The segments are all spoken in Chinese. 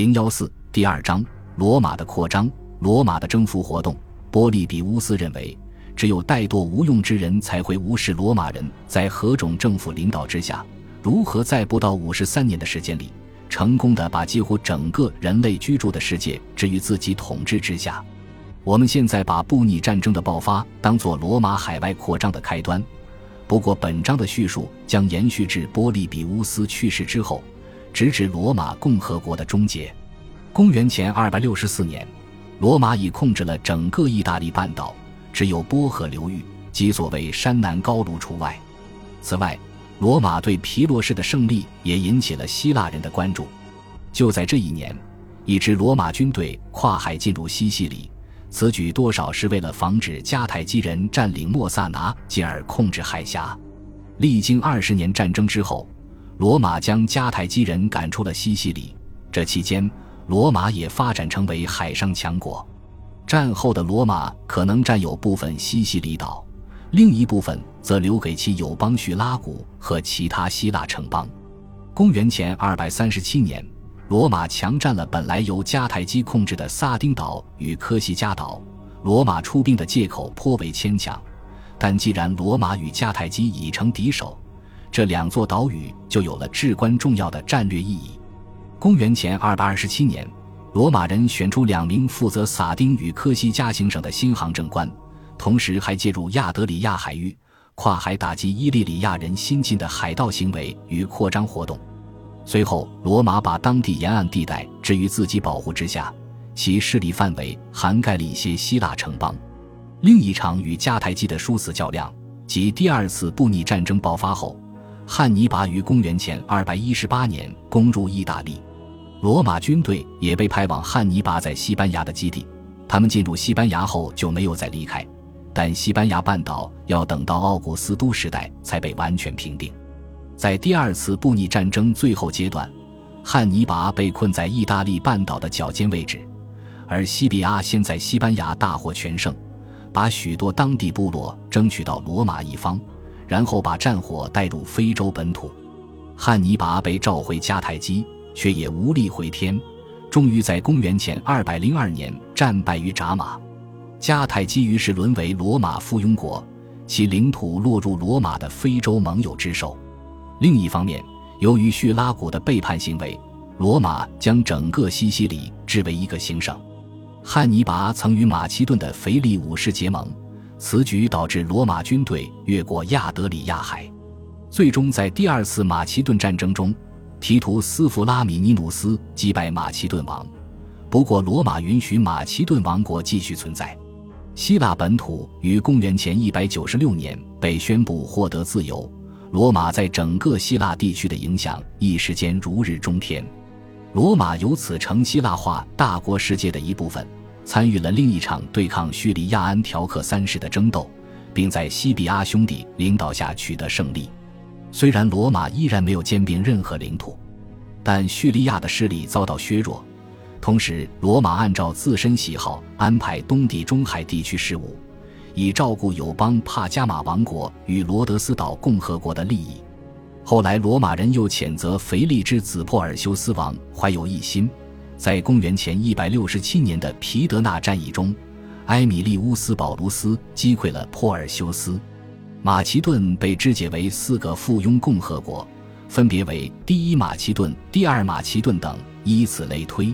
零幺四第二章：罗马的扩张，罗马的征服活动。波利比乌斯认为，只有怠惰无用之人才会无视罗马人在何种政府领导之下，如何在不到五十三年的时间里，成功的把几乎整个人类居住的世界置于自己统治之下。我们现在把布匿战争的爆发当作罗马海外扩张的开端。不过，本章的叙述将延续至波利比乌斯去世之后，直至罗马共和国的终结。公元前二百六十四年，罗马已控制了整个意大利半岛，只有波河流域及所谓山南高卢除外。此外，罗马对皮洛士的胜利也引起了希腊人的关注。就在这一年，一支罗马军队跨海进入西西里。此举多少是为了防止迦太基人占领莫萨拿，进而控制海峡。历经二十年战争之后，罗马将迦太基人赶出了西西里。这期间，罗马也发展成为海上强国。战后的罗马可能占有部分西西里岛，另一部分则留给其友邦叙拉古和其他希腊城邦。公元前二百三十七年。罗马强占了本来由迦太基控制的萨丁岛与科西嘉岛，罗马出兵的借口颇为牵强，但既然罗马与迦太基已成敌手，这两座岛屿就有了至关重要的战略意义。公元前二百二十七年，罗马人选出两名负责撒丁与科西嘉行省的新行政官，同时还介入亚德里亚海域，跨海打击伊利里亚人新进的海盗行为与扩张活动。随后，罗马把当地沿岸地带置于自己保护之下，其势力范围涵盖了一些希腊城邦。另一场与迦太基的殊死较量，即第二次布匿战争爆发后，汉尼拔于公元前218年攻入意大利，罗马军队也被派往汉尼拔在西班牙的基地。他们进入西班牙后就没有再离开，但西班牙半岛要等到奥古斯都时代才被完全平定。在第二次布匿战争最后阶段，汉尼拔被困在意大利半岛的脚尖位置，而西比阿先在西班牙大获全胜，把许多当地部落争取到罗马一方，然后把战火带入非洲本土。汉尼拔被召回迦太基，却也无力回天，终于在公元前二百零二年战败于扎马，迦太基于是沦为罗马附庸国，其领土落入罗马的非洲盟友之手。另一方面，由于叙拉古的背叛行为，罗马将整个西西里置为一个行省。汉尼拔曾与马其顿的腓力五世结盟，此举导致罗马军队越过亚德里亚海，最终在第二次马其顿战争中，提图斯弗拉米尼努斯击败马其顿王。不过，罗马允许马其顿王国继续存在。希腊本土于公元前一百九十六年被宣布获得自由。罗马在整个希腊地区的影响一时间如日中天，罗马由此成希腊化大国世界的一部分，参与了另一场对抗叙利亚安条克三世的争斗，并在西比阿兄弟领导下取得胜利。虽然罗马依然没有兼并任何领土，但叙利亚的势力遭到削弱，同时罗马按照自身喜好安排东地中海地区事务。以照顾友邦帕加马王国与罗德斯岛共和国的利益。后来，罗马人又谴责腓力之子珀尔修斯王怀有异心。在公元前一百六十七年的皮德纳战役中，埃米利乌斯·保卢斯击溃了珀尔修斯。马其顿被肢解为四个附庸共和国，分别为第一马其顿、第二马其顿等，以此类推。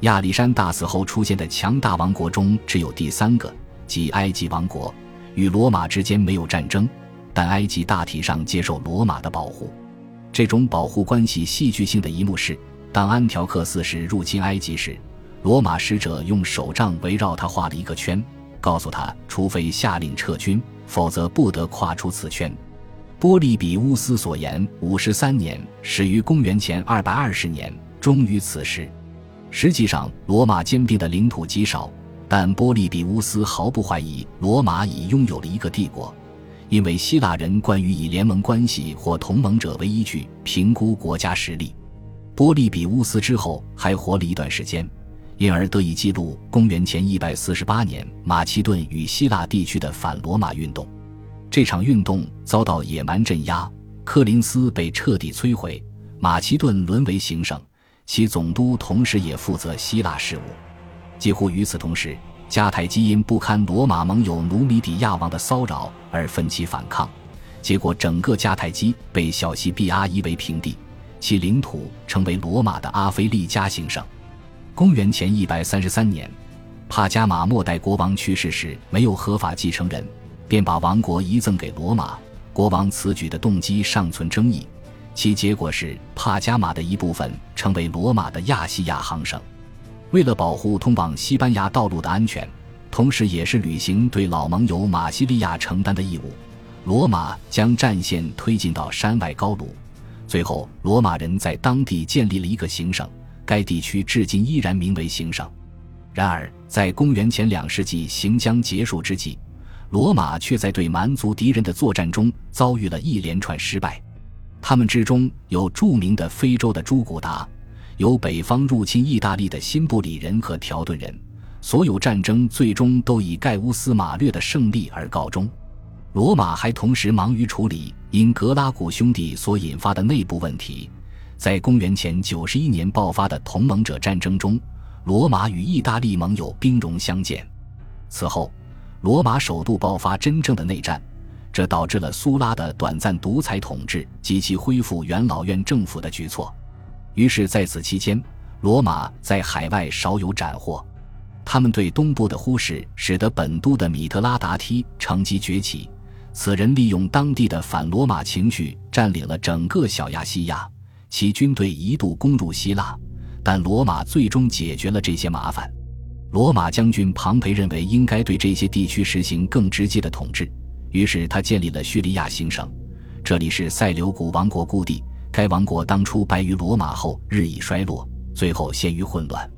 亚历山大死后出现的强大王国中，只有第三个。即埃及王国与罗马之间没有战争，但埃及大体上接受罗马的保护。这种保护关系戏剧性的一幕是，当安条克四世入侵埃及时，罗马使者用手杖围绕他画了一个圈，告诉他，除非下令撤军，否则不得跨出此圈。波利比乌斯所言五十三年始于公元前二百二十年，终于此时。实际上，罗马兼并的领土极少。但波利比乌斯毫不怀疑罗马已拥有了一个帝国，因为希腊人惯于以联盟关系或同盟者为依据评估国家实力。波利比乌斯之后还活了一段时间，因而得以记录公元前一百四十八年马其顿与希腊地区的反罗马运动。这场运动遭到野蛮镇压，科林斯被彻底摧毁，马其顿沦为行省，其总督同时也负责希腊事务。几乎与此同时，迦太基因不堪罗马盟友努米底亚王的骚扰而奋起反抗，结果整个迦太基被小西庇阿夷为平地，其领土成为罗马的阿非利加行省。公元前一百三十三年，帕加马末代国王去世时没有合法继承人，便把王国遗赠给罗马。国王此举的动机尚存争议，其结果是帕加马的一部分成为罗马的亚细亚行省。为了保护通往西班牙道路的安全，同时也是履行对老盟友马西利亚承担的义务，罗马将战线推进到山外高卢。最后，罗马人在当地建立了一个行省，该地区至今依然名为行省。然而，在公元前两世纪行将结束之际，罗马却在对蛮族敌人的作战中遭遇了一连串失败。他们之中有著名的非洲的朱古达。有北方入侵意大利的新布里人和条顿人，所有战争最终都以盖乌斯·马略的胜利而告终。罗马还同时忙于处理因格拉古兄弟所引发的内部问题。在公元前九十一年爆发的同盟者战争中，罗马与意大利盟友兵戎相见。此后，罗马首度爆发真正的内战，这导致了苏拉的短暂独裁统治及其恢复元老院政府的举措。于是，在此期间，罗马在海外少有斩获。他们对东部的忽视，使得本都的米特拉达梯乘机崛起。此人利用当地的反罗马情绪，占领了整个小亚细亚。其军队一度攻入希腊，但罗马最终解决了这些麻烦。罗马将军庞培认为，应该对这些地区实行更直接的统治，于是他建立了叙利亚行省，这里是塞琉古王国故地。该王国当初败于罗马后日益衰落，最后陷于混乱。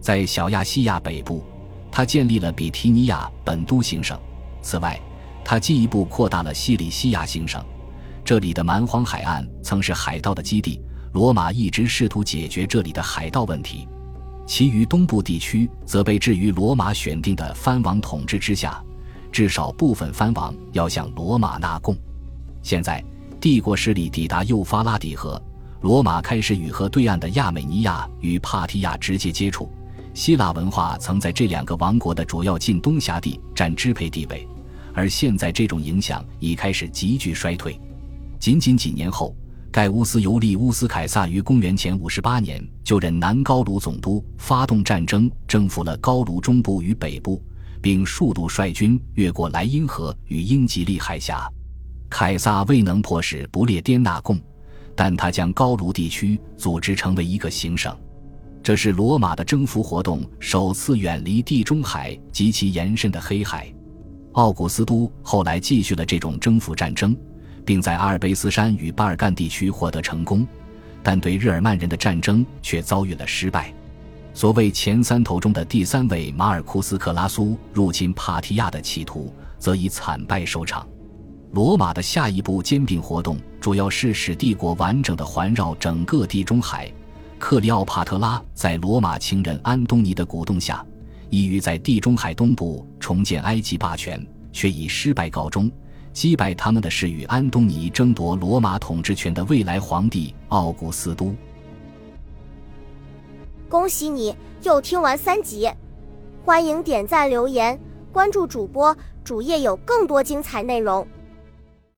在小亚细亚北部，他建立了比提尼亚本都行省。此外，他进一步扩大了西里西亚行省。这里的蛮荒海岸曾是海盗的基地，罗马一直试图解决这里的海盗问题。其余东部地区则被置于罗马选定的藩王统治之下，至少部分藩王要向罗马纳贡。现在。帝国势力抵达幼发拉底河，罗马开始与河对岸的亚美尼亚与帕提亚直接接触。希腊文化曾在这两个王国的主要近东辖地占支配地位，而现在这种影响已开始急剧衰退。仅仅几年后，盖乌斯·尤利乌斯·凯撒于公元前五十八年就任南高卢总督，发动战争，征服了高卢中部与北部，并数度率军越过莱茵河与英吉利海峡。凯撒未能迫使不列颠纳贡，但他将高卢地区组织成为一个行省。这是罗马的征服活动首次远离地中海及其延伸的黑海。奥古斯都后来继续了这种征服战争，并在阿尔卑斯山与巴尔干地区获得成功，但对日耳曼人的战争却遭遇了失败。所谓前三头中的第三位马尔库斯·克拉苏入侵帕提亚的企图，则以惨败收场。罗马的下一步兼并活动，主要是使帝国完整的环绕整个地中海。克里奥帕特拉在罗马情人安东尼的鼓动下，意欲在地中海东部重建埃及霸权，却以失败告终。击败他们的是与安东尼争夺罗马统治权的未来皇帝奥古斯都。恭喜你又听完三集，欢迎点赞、留言、关注主播，主页有更多精彩内容。